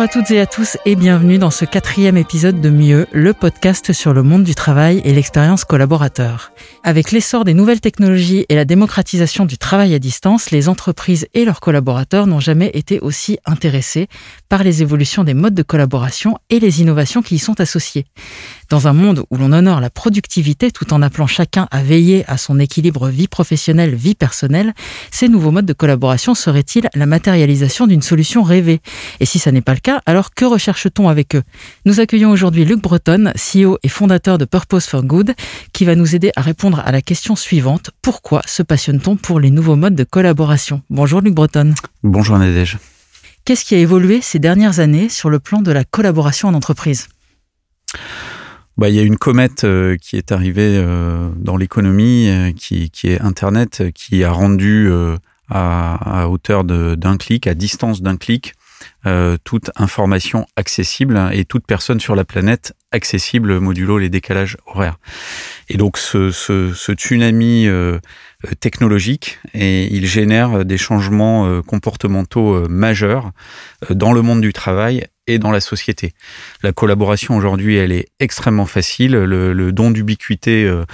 Bonjour à toutes et à tous et bienvenue dans ce quatrième épisode de Mieux, le podcast sur le monde du travail et l'expérience collaborateur. Avec l'essor des nouvelles technologies et la démocratisation du travail à distance, les entreprises et leurs collaborateurs n'ont jamais été aussi intéressés par les évolutions des modes de collaboration et les innovations qui y sont associées. Dans un monde où l'on honore la productivité tout en appelant chacun à veiller à son équilibre vie professionnelle, vie personnelle, ces nouveaux modes de collaboration seraient-ils la matérialisation d'une solution rêvée? Et si ça n'est pas le cas, alors que recherche-t-on avec eux? Nous accueillons aujourd'hui Luc Breton, CEO et fondateur de Purpose for Good, qui va nous aider à répondre à la question suivante. Pourquoi se passionne-t-on pour les nouveaux modes de collaboration? Bonjour Luc Breton. Bonjour Nadège. Qu'est-ce qui a évolué ces dernières années sur le plan de la collaboration en entreprise? Bah, il y a une comète euh, qui est arrivée euh, dans l'économie, euh, qui, est Internet, qui a rendu à, hauteur d'un clic, à distance d'un clic, toute information accessible et toute personne sur la planète accessible modulo les décalages horaires. Et donc ce, ce, ce tsunami technologique et il génère des changements comportementaux majeurs dans le monde du travail et dans la société. La collaboration aujourd'hui, elle est extrêmement facile. Le, don d'ubiquité euh,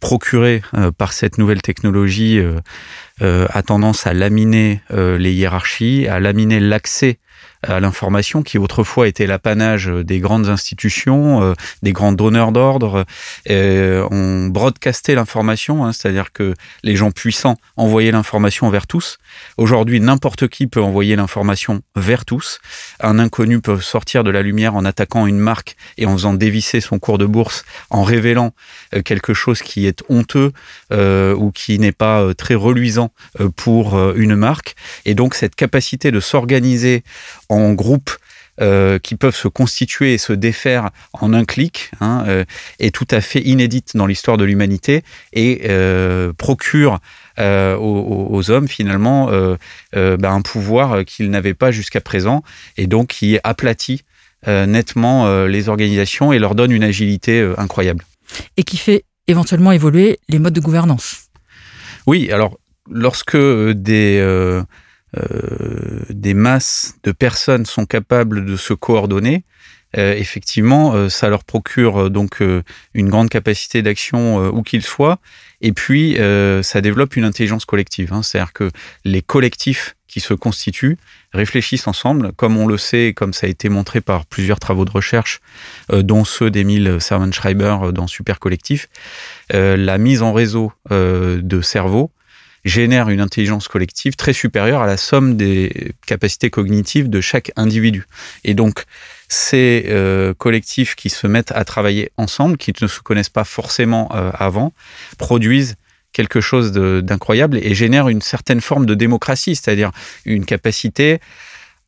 procuré euh, par cette nouvelle technologie euh, a tendance à laminer les hiérarchies, à laminer l'accès à l'information qui autrefois était l'apanage des grandes institutions, euh, des grands donneurs d'ordre. Euh, on broadcastait l'information, hein, c'est-à-dire que les gens puissants envoyaient l'information vers tous. Aujourd'hui, n'importe qui peut envoyer l'information vers tous. Un inconnu peut sortir de la lumière en attaquant une marque et en faisant dévisser son cours de bourse, en révélant euh, quelque chose qui est honteux euh, ou qui n'est pas euh, très reluisant pour une marque. Et donc cette capacité de s'organiser en groupe euh, qui peuvent se constituer et se défaire en un clic hein, euh, est tout à fait inédite dans l'histoire de l'humanité et euh, procure aux, aux, hommes finalement bah, un pouvoir qu'ils n'avaient pas jusqu'à présent et donc qui aplatit nettement les organisations et leur donne une agilité incroyable. Et qui fait éventuellement évoluer les modes de gouvernance. Oui, alors lorsque des des masses de personnes sont capables de se coordonner, euh, effectivement, euh, ça leur procure donc une grande capacité d'action où qu'ils soient. Et puis, ça développe une intelligence collective. Hein. C'est-à-dire que les collectifs qui se constituent réfléchissent ensemble, comme on le sait, comme ça a été montré par plusieurs travaux de recherche, dont ceux d'Emile Servan-Schreiber dans Super Collectif. la mise en réseau de cerveaux génère une intelligence collective très supérieure à la somme des capacités cognitives de chaque individu. Et donc, ces euh, collectifs qui se mettent à travailler ensemble, qui ne se connaissent pas forcément euh, avant, produisent quelque chose d'incroyable et génèrent une certaine forme de démocratie, c'est-à-dire une capacité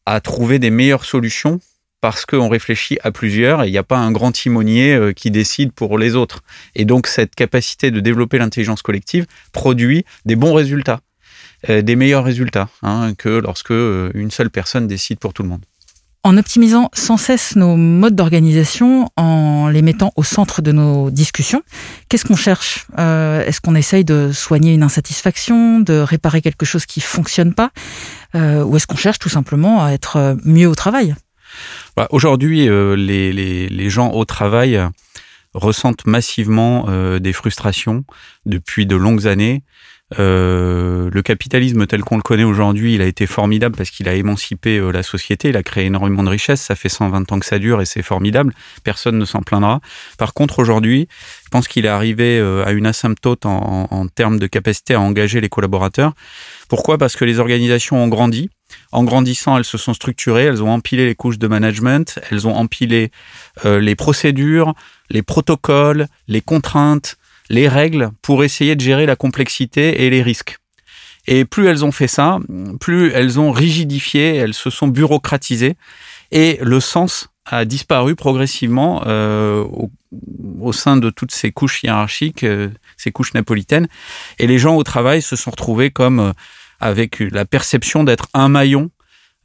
à trouver des meilleures solutions parce qu'on réfléchit à plusieurs et il n'y a pas un grand timonier euh, qui décide pour les autres. Et donc cette capacité de développer l'intelligence collective produit des bons résultats, euh, des meilleurs résultats hein, que lorsque euh, une seule personne décide pour tout le monde. En optimisant sans cesse nos modes d'organisation, en les mettant au centre de nos discussions, qu'est-ce qu'on cherche Est-ce qu'on essaye de soigner une insatisfaction, de réparer quelque chose qui fonctionne pas, ou est-ce qu'on cherche tout simplement à être mieux au travail? Bah, Aujourd'hui, euh, les, gens au travail ressentent massivement euh, des frustrations depuis de longues années. Euh, le capitalisme tel qu'on le connaît aujourd'hui, il a été formidable parce qu'il a émancipé la société, il a créé énormément de richesses, ça fait 120 ans que ça dure et c'est formidable, personne ne s'en plaindra. Par contre, aujourd'hui, je pense qu'il est arrivé à une asymptote en termes de capacité à engager les collaborateurs. Pourquoi? Parce que les organisations ont grandi, en grandissant, elles se sont structurées, elles ont empilé les couches de management, elles ont empilé euh, les procédures, les protocoles, les contraintes, les règles pour essayer de gérer la complexité et les risques. Et plus elles ont fait ça, plus elles ont rigidifié, elles se sont bureaucratisées et le sens a disparu progressivement euh, au, au, sein de toutes ces couches hiérarchiques, euh, ces couches napolitaines. Et les gens au travail se sont retrouvés comme euh, avec la perception d'être un maillon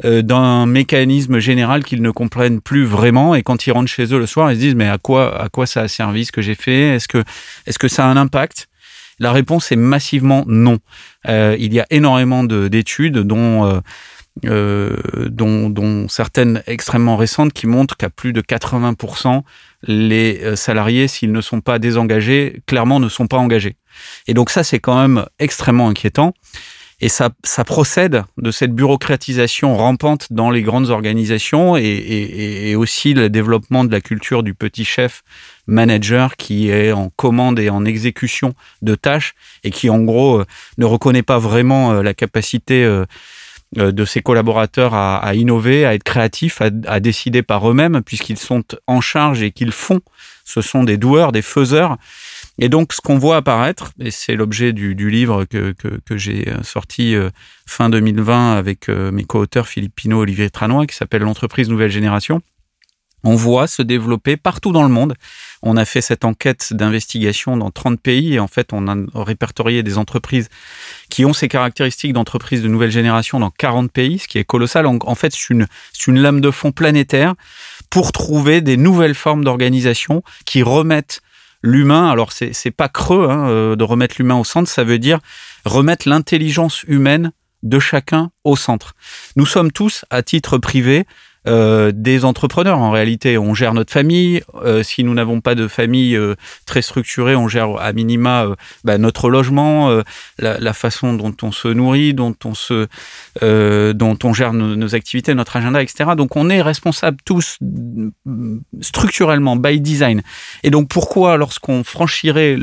euh, d'un mécanisme général qu'ils ne comprennent plus vraiment et quand ils rentrent chez eux le soir ils se disent mais à quoi à quoi ça a servi ce que j'ai fait? Est-ce que est-ce que ça a un impact? La réponse est massivement non euh, il y a énormément d'études dont euh, dont, dont, certaines extrêmement récentes qui montrent qu'à plus de 80%, les salariés, s'ils ne sont pas désengagés, clairement ne sont pas engagés. Et donc ça, c'est quand même extrêmement inquiétant. Et ça, ça procède de cette bureaucratisation rampante dans les grandes organisations et, et, et, aussi le développement de la culture du petit chef manager qui est en commande et en exécution de tâches et qui en gros euh, ne reconnaît pas vraiment euh, la capacité euh, de ses collaborateurs à, à innover, à être créatifs, à, à décider par eux-mêmes puisqu'ils sont en charge et qu'ils font. Ce sont des doueurs, des faiseurs et donc, ce qu'on voit apparaître, et c'est l'objet du, livre que, que, que j'ai euh, sorti euh, fin 2020 avec euh, mes co-auteurs Philippe Pinault et Olivier Tranois, qui s'appelle L'entreprise nouvelle génération, on voit se développer partout dans le monde. On a fait cette enquête d'investigation dans 30 pays et en fait, on a répertorié des entreprises qui ont ces caractéristiques d'entreprises de nouvelle génération dans 40 pays, ce qui est colossal. En fait, c'est une, une lame de fond planétaire pour trouver des nouvelles formes d'organisation qui remettent l'humain, alors c'est pas creux hein, euh, de remettre l'humain au centre, ça veut dire remettre l'intelligence humaine de chacun au centre. Nous sommes tous, à titre privé, euh, des entrepreneurs. En réalité, on gère notre famille. Euh, si nous n'avons pas de famille euh, très structurée, on gère à minima bah, notre logement, la, façon dont on se nourrit, dont on se, dont on gère nos, activités, notre agenda, etc. Donc, on est responsable tous structurellement by design. Et donc, pourquoi, lorsqu'on franchirait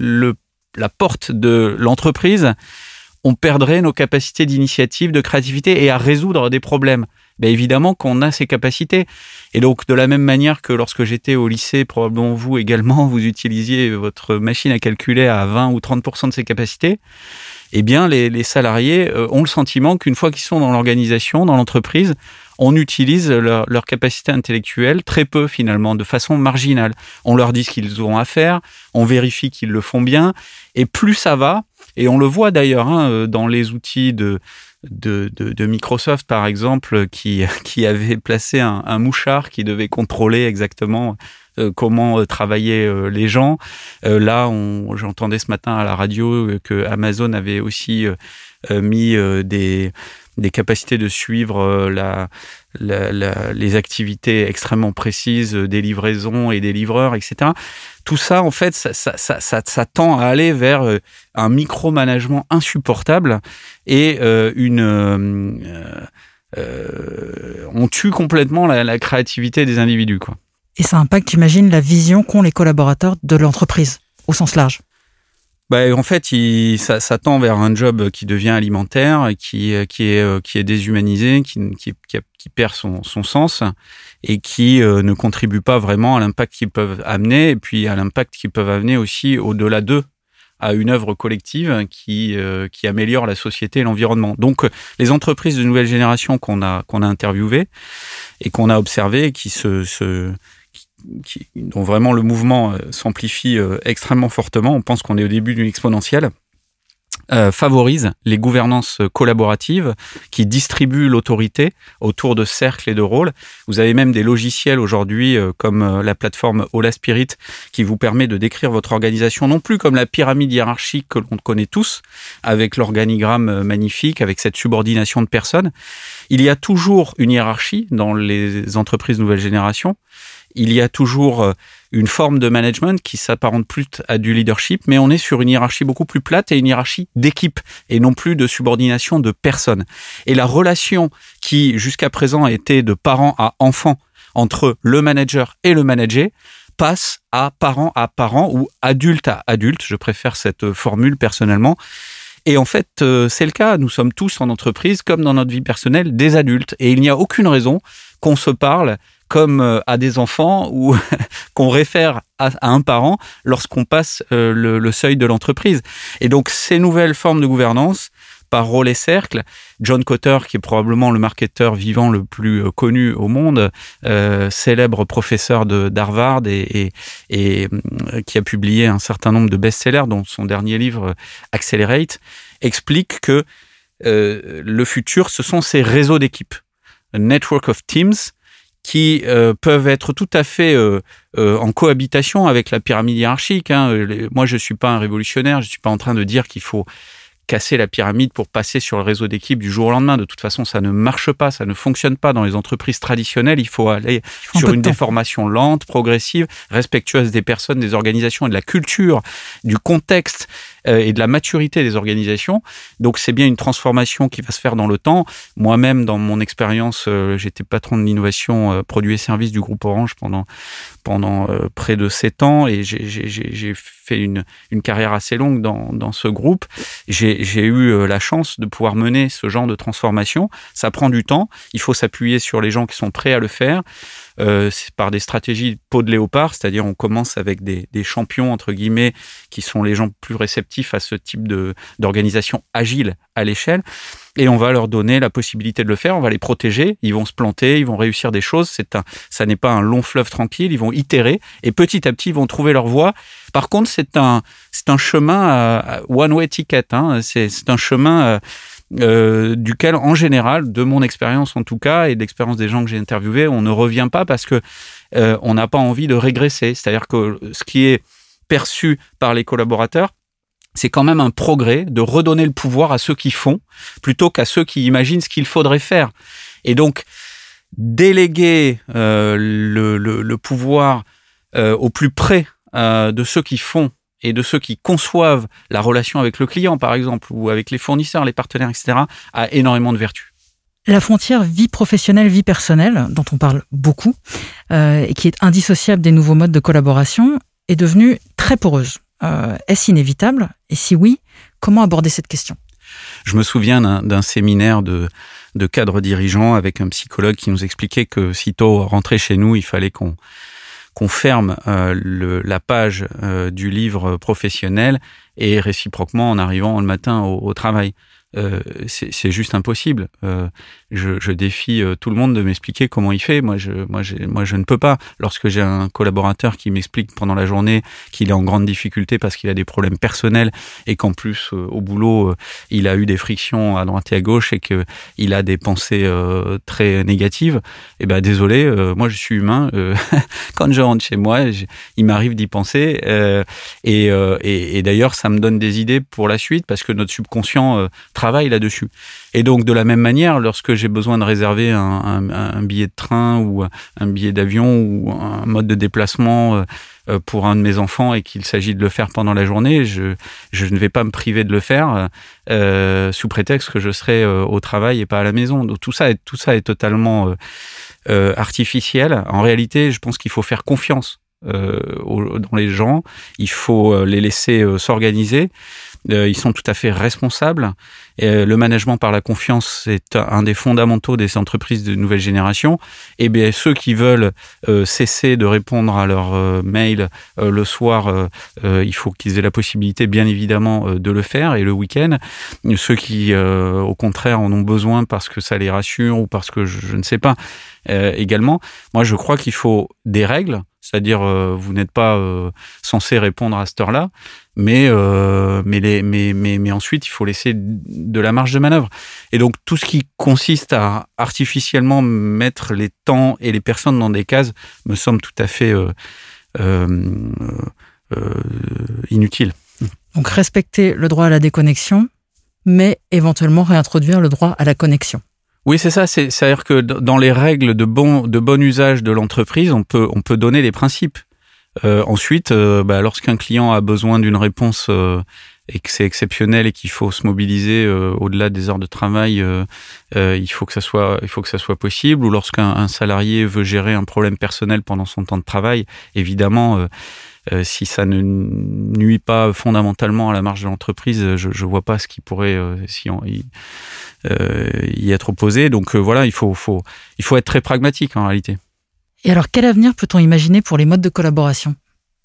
la porte de l'entreprise, on perdrait nos capacités d'initiative, de créativité et à résoudre des problèmes? Ben évidemment qu'on a ces capacités. Et donc, de la même manière que lorsque j'étais au lycée, probablement vous également, vous utilisiez votre machine à calculer à 20 ou 30% de ses capacités, eh bien, les, les salariés euh, ont le sentiment qu'une fois qu'ils sont dans l'organisation, dans l'entreprise, on utilise leur, leur, capacité intellectuelle très peu finalement, de façon marginale. On leur dit ce qu'ils ont à faire, on vérifie qu'ils le font bien, et plus ça va, et on le voit d'ailleurs hein, euh, dans les outils de, de, de, de, Microsoft, par exemple, qui, qui avait placé un, un mouchard qui devait contrôler exactement euh, comment euh, travaillaient euh, les gens. Là, j'entendais ce matin à la radio que Amazon avait aussi mis des, des capacités de suivre la, les activités extrêmement précises des livraisons et des livreurs, etc tout ça, en fait, ça, tend à aller vers euh, un micromanagement insupportable et euh, une. Euh, euh, on tue complètement la, la, créativité des individus. Quoi. Et ça impacte, j'imagine, la vision qu'ont les collaborateurs de l'entreprise, au sens large. Bah, en fait, il, ça, ça, tend vers un job qui devient alimentaire, qui, qui, est, qui est déshumanisé, qui, qui, qui perd son, son, sens et qui euh, ne contribue pas vraiment à l'impact qu'ils peuvent amener et puis à l'impact qu'ils peuvent amener aussi au-delà d'eux à une œuvre collective qui, euh, qui améliore la société et l'environnement. Donc, les entreprises de nouvelle génération qu'on a, qu'on a interviewées et qu'on a observées, qui se, se qui, dont vraiment le mouvement euh, s'amplifie euh, extrêmement fortement. On pense qu'on est au début d'une exponentielle. Euh, favorise les gouvernances collaboratives qui distribuent l'autorité autour de cercles et de rôles. Vous avez même des logiciels aujourd'hui euh, comme la plateforme Ola Spirit qui vous permet de décrire votre organisation non plus comme la pyramide hiérarchique que l'on connaît tous avec l'organigramme magnifique, avec cette subordination de personnes. Il y a toujours une hiérarchie dans les entreprises nouvelle génération il y a toujours euh, une forme de management qui s'apparente plus à du leadership, mais on est sur une hiérarchie beaucoup plus plate et une hiérarchie d'équipe et non plus de subordination de personnes. Et la relation qui jusqu'à présent était de parent à enfant entre le manager et le manager passe à parent à parent ou adulte à adulte. Je préfère cette formule personnellement. Et en fait, euh, c'est le cas. Nous sommes tous en entreprise, comme dans notre vie personnelle, des adultes. Et il n'y a aucune raison qu'on se parle comme euh, à des enfants ou qu'on réfère à, un parent lorsqu'on passe euh, le, seuil de l'entreprise. Et donc ces nouvelles formes de gouvernance par rôle et cercle, John Cotter, qui est probablement le marketeur vivant le plus euh, connu au monde, célèbre professeur d'Harvard et, et, qui a publié un certain nombre de best-sellers, dont son dernier livre Accelerate, explique que le futur, ce sont ces réseaux d'équipes, network of teams, qui euh, peuvent être tout à fait euh, euh, en cohabitation avec la pyramide hiérarchique. Hein. Moi, je suis pas un révolutionnaire, je suis pas en train de dire qu'il faut casser la pyramide pour passer sur le réseau d'équipe du jour au lendemain. De toute façon, ça ne marche pas, ça ne fonctionne pas dans les entreprises traditionnelles. Il faut aller sur une déformation lente, progressive, respectueuse des personnes, des organisations et de la culture, du contexte et de la maturité des organisations. Donc c'est bien une transformation qui va se faire dans le temps. Moi-même, dans mon expérience, euh, j'étais patron de l'innovation euh, produits et services du groupe Orange pendant pendant près de sept ans et j'ai fait une, une carrière assez longue dans, dans ce groupe. J'ai eu la chance de pouvoir mener ce genre de transformation. Ça prend du temps. Il faut s'appuyer sur les gens qui sont prêts à le faire euh, par des stratégies peau de léopard, c'est-à-dire on commence avec des, des, champions entre guillemets qui sont les gens plus réceptifs à ce type d'organisation agile à l'échelle, et on va leur donner la possibilité de le faire. On va les protéger, ils vont se planter, ils vont réussir des choses. Un, ça n'est pas un long fleuve tranquille. Ils vont itérer et petit à petit ils vont trouver leur voie. Par contre, c'est un un chemin one way ticket. Hein. C'est c'est un chemin euh, euh, duquel, en général, de mon expérience en tout cas, et d'expérience des gens que j'ai interviewés, on ne revient pas parce que euh, on n'a pas envie de régresser. C'est-à-dire que ce qui est perçu par les collaborateurs, c'est quand même un progrès de redonner le pouvoir à ceux qui font, plutôt qu'à ceux qui imaginent ce qu'il faudrait faire. Et donc, déléguer euh, le, pouvoir au plus près de ceux qui font et de ceux qui conçoivent la relation avec le client, par exemple, ou avec les fournisseurs, les partenaires, etc., a énormément de vertus. La frontière vie professionnelle, vie personnelle, dont on parle beaucoup, euh, et qui est indissociable des nouveaux modes de collaboration, est devenue très poreuse. Euh, Est-ce inévitable? Et si oui, comment aborder cette question? Je me souviens d'un séminaire de, de cadres dirigeants avec un psychologue qui nous expliquait que sitôt rentré chez nous, il fallait qu'on qu'on ferme euh, la page euh, du livre professionnel et réciproquement en arrivant le matin au travail. Euh, c'est juste impossible. Euh, je, défie euh, tout le monde de m'expliquer comment il fait. Moi, je, moi, moi, je ne peux pas. Lorsque j'ai un collaborateur qui m'explique pendant la journée qu'il est en grande difficulté parce qu'il a des problèmes personnels et qu'en plus au boulot il a eu des frictions à droite et à gauche et que il a des pensées très négatives, eh ben désolé, moi je suis humain. quand je rentre chez moi, il m'arrive d'y penser et, et, et d'ailleurs ça me donne des idées pour la suite parce que notre subconscient travaille là-dessus. Et donc, de la même manière, lorsque j'ai besoin de réserver un, billet de train ou un billet d'avion ou un mode de déplacement euh, euh, pour un de mes enfants et qu'il s'agit de le faire pendant la journée, je, ne vais pas me priver de le faire euh, sous prétexte que je serai au travail et pas à la maison. Donc tout ça est, tout ça est totalement artificiel. En réalité, je pense qu'il faut faire confiance dans les gens. Il faut les laisser s'organiser. Euh, ils sont tout à fait responsables. Et euh, le management par la confiance, c'est un des fondamentaux des entreprises de nouvelle génération. Et bien ceux qui veulent euh, cesser de répondre à leurs mails le soir, il faut qu'ils aient la possibilité, bien évidemment, de le faire et le week-end. Ceux qui, au contraire, en ont besoin parce que ça les rassure ou parce que je, ne sais pas également. Moi, je crois qu'il faut des règles c'est-à-dire vous n'êtes pas censé répondre à cette heure-là, mais, euh, mais, les, mais, mais, mais ensuite, il faut laisser de la marge de manœuvre. Et donc, tout ce qui consiste à artificiellement mettre les temps et les personnes dans des cases me semble tout à fait euh, euh, inutile. Donc, respecter le droit à la déconnexion, mais éventuellement réintroduire le droit à la connexion. Oui, c'est ça. C'est-à-dire que dans les règles de bon, de bon usage de l'entreprise, on peut, on peut donner les principes. Euh, ensuite, euh, bah, lorsqu'un client a besoin d'une réponse euh, et que c'est exceptionnel et qu'il faut se mobiliser au-delà des heures de travail, il faut que ça soit, il faut que ça soit possible. Ou lorsqu'un salarié veut gérer un problème personnel pendant son temps de travail, évidemment. si ça ne nuit pas fondamentalement à la marge de l'entreprise, je ne vois pas ce qui pourrait si on, y, y, être opposé. Donc voilà, il faut, faut, il faut être très pragmatique en réalité. Et alors, quel avenir peut-on imaginer pour les modes de collaboration?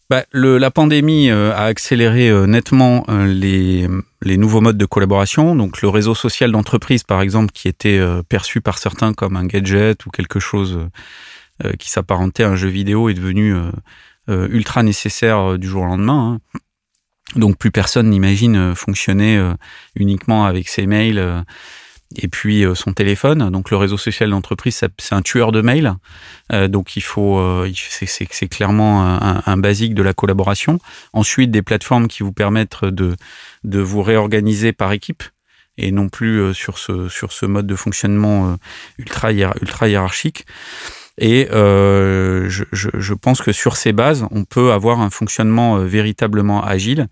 Bah, la pandémie euh, a accéléré euh, nettement euh, les, les, nouveaux modes de collaboration. Donc le réseau social d'entreprise, par exemple, qui était perçu par certains comme un gadget ou quelque chose qui s'apparentait à un jeu vidéo, est devenu ultra nécessaire du jour au lendemain. Hein. Donc plus personne n'imagine fonctionner uniquement avec ses mails et puis euh, son téléphone. Donc le réseau social d'entreprise, c'est un tueur de mail. Euh, donc il faut, euh, c'est clairement un, un, basique de la collaboration. Ensuite, des plateformes qui vous permettent de, de vous réorganiser par équipe et non plus sur ce, sur ce mode de fonctionnement ultra, ultra hiérarchique. Et euh, je, je, je, pense que sur ces bases, on peut avoir un fonctionnement véritablement agile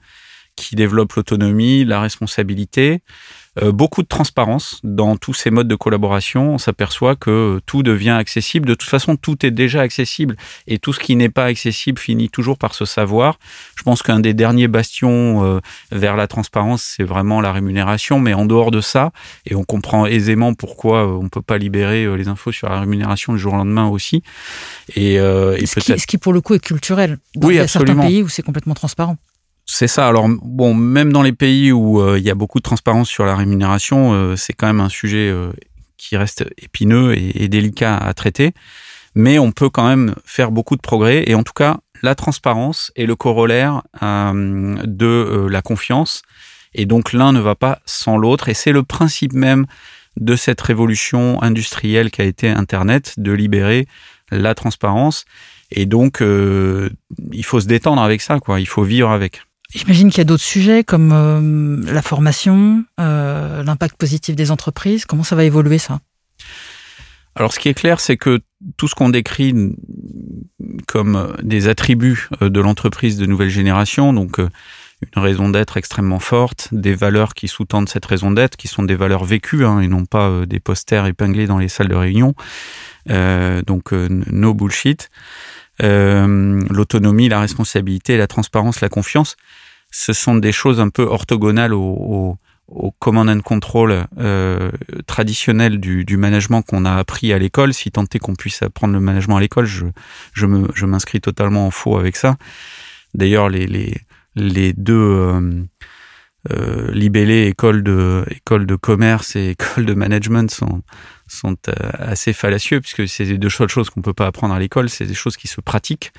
qui développe l'autonomie, la responsabilité, euh, beaucoup de transparence dans tous ces modes de collaboration. On s'aperçoit que tout devient accessible. De toute façon, tout est déjà accessible et tout ce qui n'est pas accessible finit toujours par se savoir. Je pense qu'un des derniers bastions euh, vers la transparence, c'est vraiment la rémunération. Mais en dehors de ça, et on comprend aisément pourquoi euh, on ne peut pas libérer les infos sur la rémunération du jour au lendemain aussi. Et, et ce, qui, ce, qui, pour le coup est culturel. Dans, oui, il y a certains pays où c'est complètement transparent. C'est ça. Alors bon, même dans les pays où euh, il y a beaucoup de transparence sur la rémunération, euh, c'est quand même un sujet euh, qui reste épineux et, délicat à traiter. Mais on peut quand même faire beaucoup de progrès. Et en tout cas, la transparence est le corollaire de la confiance. Et donc l'un ne va pas sans l'autre. Et c'est le principe même de cette révolution industrielle qui a été Internet, de libérer la transparence. Et donc, il faut se détendre avec ça, quoi. Il faut vivre avec. J'imagine qu'il y a d'autres sujets comme euh, la formation, euh, l'impact positif des entreprises. Comment ça va évoluer ça? Alors ce qui est clair, c'est que tout ce qu'on décrit comme des attributs euh, de l'entreprise de nouvelle génération, donc une raison d'être extrêmement forte, des valeurs qui sous-tendent cette raison d'être, qui sont des valeurs vécues hein, et non pas des posters épinglés dans les salles de réunion. donc no bullshit. Euh, l'autonomie, la responsabilité, la transparence, la confiance, ce sont des choses un peu orthogonales au, command and control euh, traditionnel du, management qu'on a appris à l'école. Si tant est qu'on puisse apprendre le management à l'école, je, m'inscris totalement en faux avec ça. D'ailleurs, les deux euh, euh, libellés école de, école de commerce et école de management sont, sont euh, assez fallacieux puisque c'est deux choses qu'on peut pas apprendre à l'école, c'est des choses qui se pratiquent.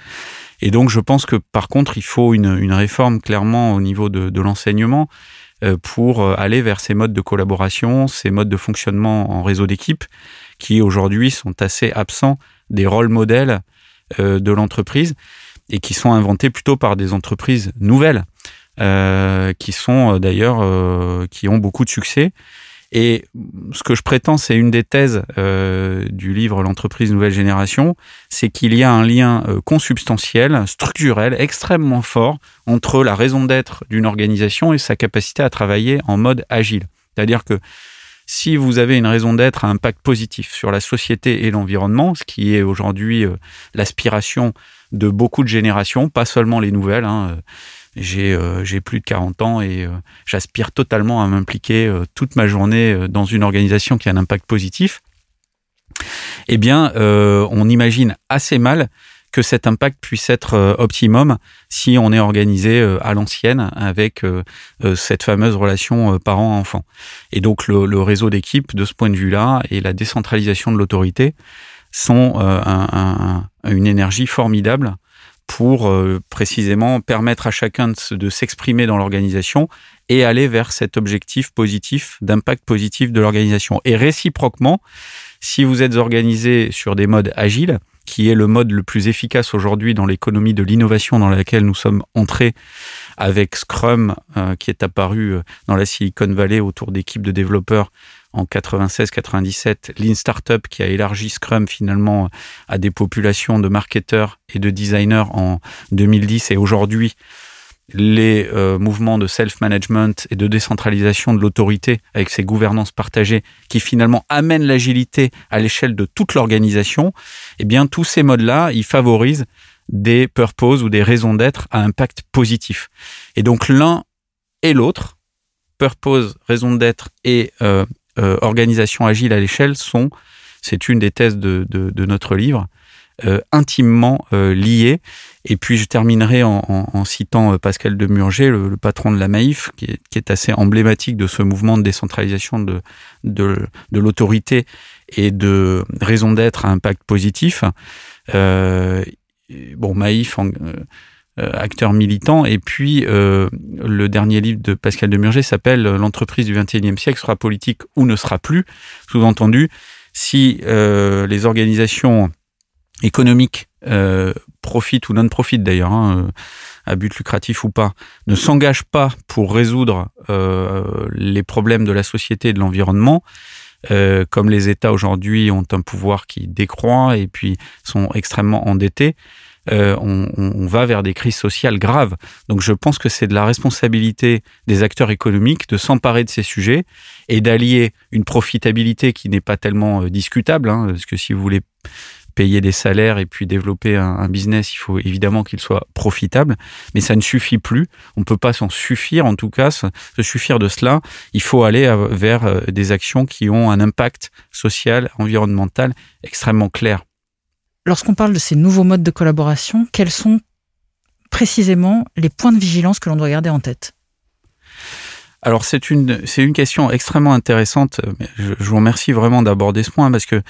Et donc je pense que par contre il faut une, une réforme clairement au niveau de, de l'enseignement euh, pour euh, aller vers ces modes de collaboration, ces modes de fonctionnement en réseau d'équipe qui aujourd'hui sont assez absents des rôles modèles de l'entreprise et qui sont inventés plutôt par des entreprises nouvelles euh, qui sont d'ailleurs qui ont beaucoup de succès et ce que je prétends, c'est une des thèses euh, du livre L'entreprise nouvelle génération, c'est qu'il y a un lien euh, consubstantiel, structurel, extrêmement fort entre la raison d'être d'une organisation et sa capacité à travailler en mode agile. C'est-à-dire que si vous avez une raison d'être à impact positif sur la société et l'environnement, ce qui est aujourd'hui euh, l'aspiration de beaucoup de générations, pas seulement les nouvelles, hein, j'ai euh, j'ai plus de 40 ans et euh, j'aspire totalement à m'impliquer euh, toute ma journée dans une organisation qui a un impact positif. Eh bien, on imagine assez mal que cet impact puisse être optimum si on est organisé à l'ancienne avec cette fameuse relation parent-enfant. Et donc le, réseau d'équipe, de ce point de vue-là, et la décentralisation de l'autorité sont un, un, une énergie formidable pour euh, précisément permettre à chacun de s'exprimer dans l'organisation et aller vers cet objectif positif, d'impact positif de l'organisation. Et réciproquement, si vous êtes organisé sur des modes agiles, qui est le mode le plus efficace aujourd'hui dans l'économie de l'innovation dans laquelle nous sommes entrés avec Scrum, euh, qui est apparu euh, dans la Silicon Valley autour d'équipes de développeurs en 96-97, Lean Startup qui a élargi Scrum finalement à des populations de marketeurs et de designers en 2010 et aujourd'hui les euh, mouvements de self-management et de décentralisation de l'autorité avec ces gouvernances partagées qui finalement amènent l'agilité à l'échelle de toute l'organisation, eh bien tous ces modes-là, ils favorisent des purposes ou des raisons d'être à impact positif. Et donc l'un et l'autre, purpose, raison d'être et euh, euh, organisation agile à l'échelle sont, c'est une des thèses de, notre livre, intimement euh, liées. Et puis je terminerai en, citant Pascal Demurger, le, le, patron de la Maïf, qui est, qui est, assez emblématique de ce mouvement de décentralisation de, de, de l'autorité et de raison d'être à impact positif. bon, Maïf, acteur militant. Et puis, le dernier livre de Pascal Demurger s'appelle L'entreprise du XXIe siècle sera politique ou ne sera plus. Sous-entendu, si les organisations économiques profitent ou non profitent d'ailleurs, hein, à but lucratif ou pas, ne s'engagent pas pour résoudre les problèmes de la société et de l'environnement, euh, comme les États aujourd'hui ont un pouvoir qui décroît et puis sont extrêmement endettés, euh, on, on, va vers des crises sociales graves. Donc je pense que c'est de la responsabilité des acteurs économiques de s'emparer de ces sujets et d'allier une profitabilité qui n'est pas tellement euh, discutable, hein, parce que si vous voulez payer des salaires et puis développer un, business, il faut évidemment qu'il soit profitable, mais ça ne suffit plus. On ne peut pas s'en suffire, en tout cas, se suffire de cela. Il faut aller vers euh, des actions qui ont un impact social, environnemental extrêmement clair. Lorsqu'on parle de ces nouveaux modes de collaboration, quels sont précisément les points de vigilance que l'on doit garder en tête? Alors c'est une c'est une question extrêmement intéressante. Je, je vous remercie vraiment d'aborder ce point parce que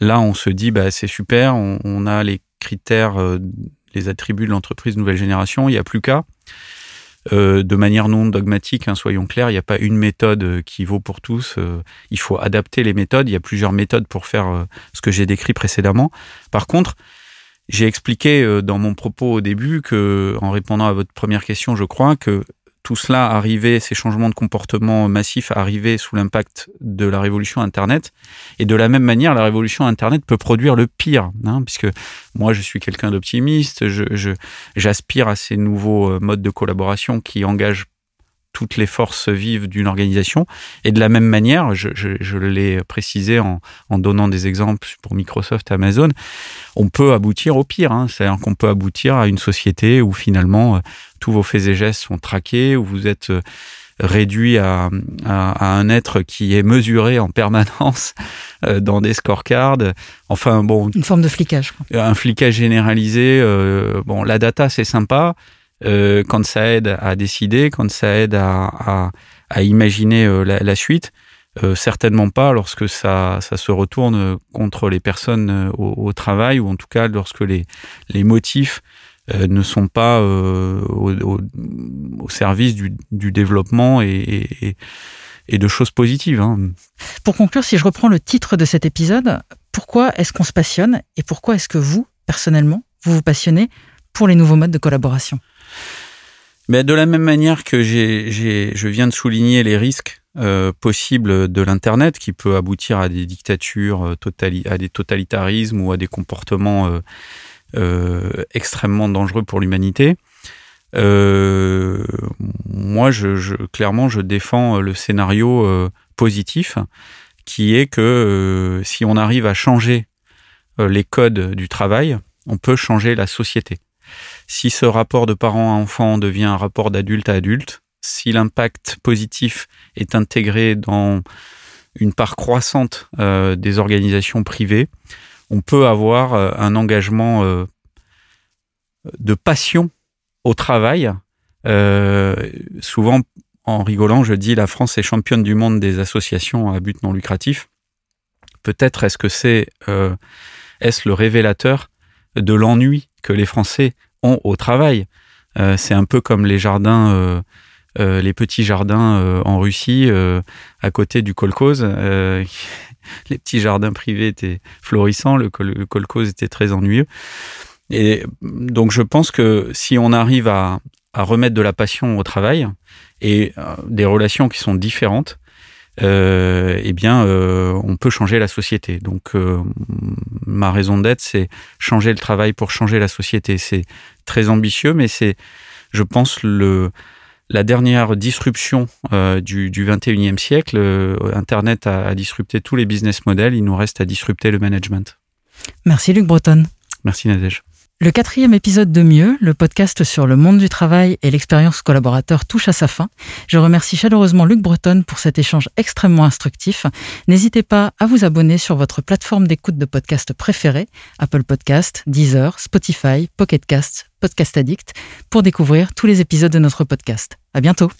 Là, on se dit, bah, c'est super, on, a les critères, euh, les attributs de l'entreprise nouvelle génération, il n'y a plus qu'à. Euh, de manière non dogmatique, hein, soyons clairs, il n'y a pas une méthode euh, qui vaut pour tous. il faut adapter les méthodes. Il y a plusieurs méthodes pour faire ce que j'ai décrit précédemment. Par contre, j'ai expliqué dans mon propos au début que, en répondant à votre première question, je crois que tout cela arrivait, ces changements de comportement massifs arrivaient sous l'impact de la révolution Internet. Et de la même manière, la révolution Internet peut produire le pire, hein, puisque moi, je suis quelqu'un d'optimiste, j'aspire à ces nouveaux euh, modes de collaboration qui engagent toutes les forces vives d'une organisation. Et de la même manière, je, je, l'ai précisé en, en, donnant des exemples pour Microsoft, Amazon, on peut aboutir au pire. Hein. C'est-à-dire qu'on peut aboutir à une société où finalement euh, tous vos faits et gestes sont traqués, où vous êtes euh, réduit à, à, un être qui est mesuré en permanence euh, dans des scorecards. Enfin bon, une forme de flicage. Un flicage généralisé. bon, la data c'est sympa, euh, quand ça aide à décider, quand ça aide à, imaginer euh, la, suite. Euh, certainement pas lorsque ça, se retourne contre les personnes au, travail ou en tout cas lorsque les, motifs ne sont pas au, service du, développement et, et, de choses positives. Hein. Pour conclure, si je reprends le titre de cet épisode, pourquoi est-ce qu'on se passionne et pourquoi est-ce que vous, personnellement, vous vous passionnez pour les nouveaux modes de collaboration? Mais de la même manière que je viens de souligner les risques euh, possibles de l'Internet, qui peut aboutir à des dictatures, euh, à des totalitarismes ou à des comportements euh, extrêmement dangereux pour l'humanité. Moi, je, clairement, je défends le scénario positif, qui est que si on arrive à changer les codes du travail, on peut changer la société. Si ce rapport de parent à enfant devient un rapport d'adulte à adulte, si l'impact positif est intégré dans une part croissante euh, des organisations privées, on peut avoir euh, un engagement euh, de passion au travail. souvent, en rigolant, je dis la France est championne du monde des associations à but non lucratif. Peut-être est-ce que c'est est-ce le révélateur de l'ennui que les Français au travail. Euh, c'est un peu comme les jardins, euh, euh, les petits jardins en Russie, à côté du kolkhoz. les petits jardins privés étaient florissants, le, kolkhoz était très ennuyeux. Et donc je pense que si on arrive à remettre de la passion au travail et des relations qui sont différentes, euh, eh bien, euh, on peut changer la société. Donc, euh, ma raison d'être, c'est changer le travail pour changer la société. C'est très ambitieux, mais c'est, je pense, le la dernière disruption du, du 21e siècle. Internet a, a disrupté tous les business models. Il nous reste à disrupter le management. Merci Luc Breton. Merci Nadège. Le quatrième épisode de Mieux, le podcast sur le monde du travail et l'expérience collaborateur touche à sa fin. Je remercie chaleureusement Luc Breton pour cet échange extrêmement instructif. N'hésitez pas à vous abonner sur votre plateforme d'écoute de podcast préférée, Apple Podcast, Deezer, Spotify, Pocket Cast, Podcast Addict, pour découvrir tous les épisodes de notre podcast. À bientôt.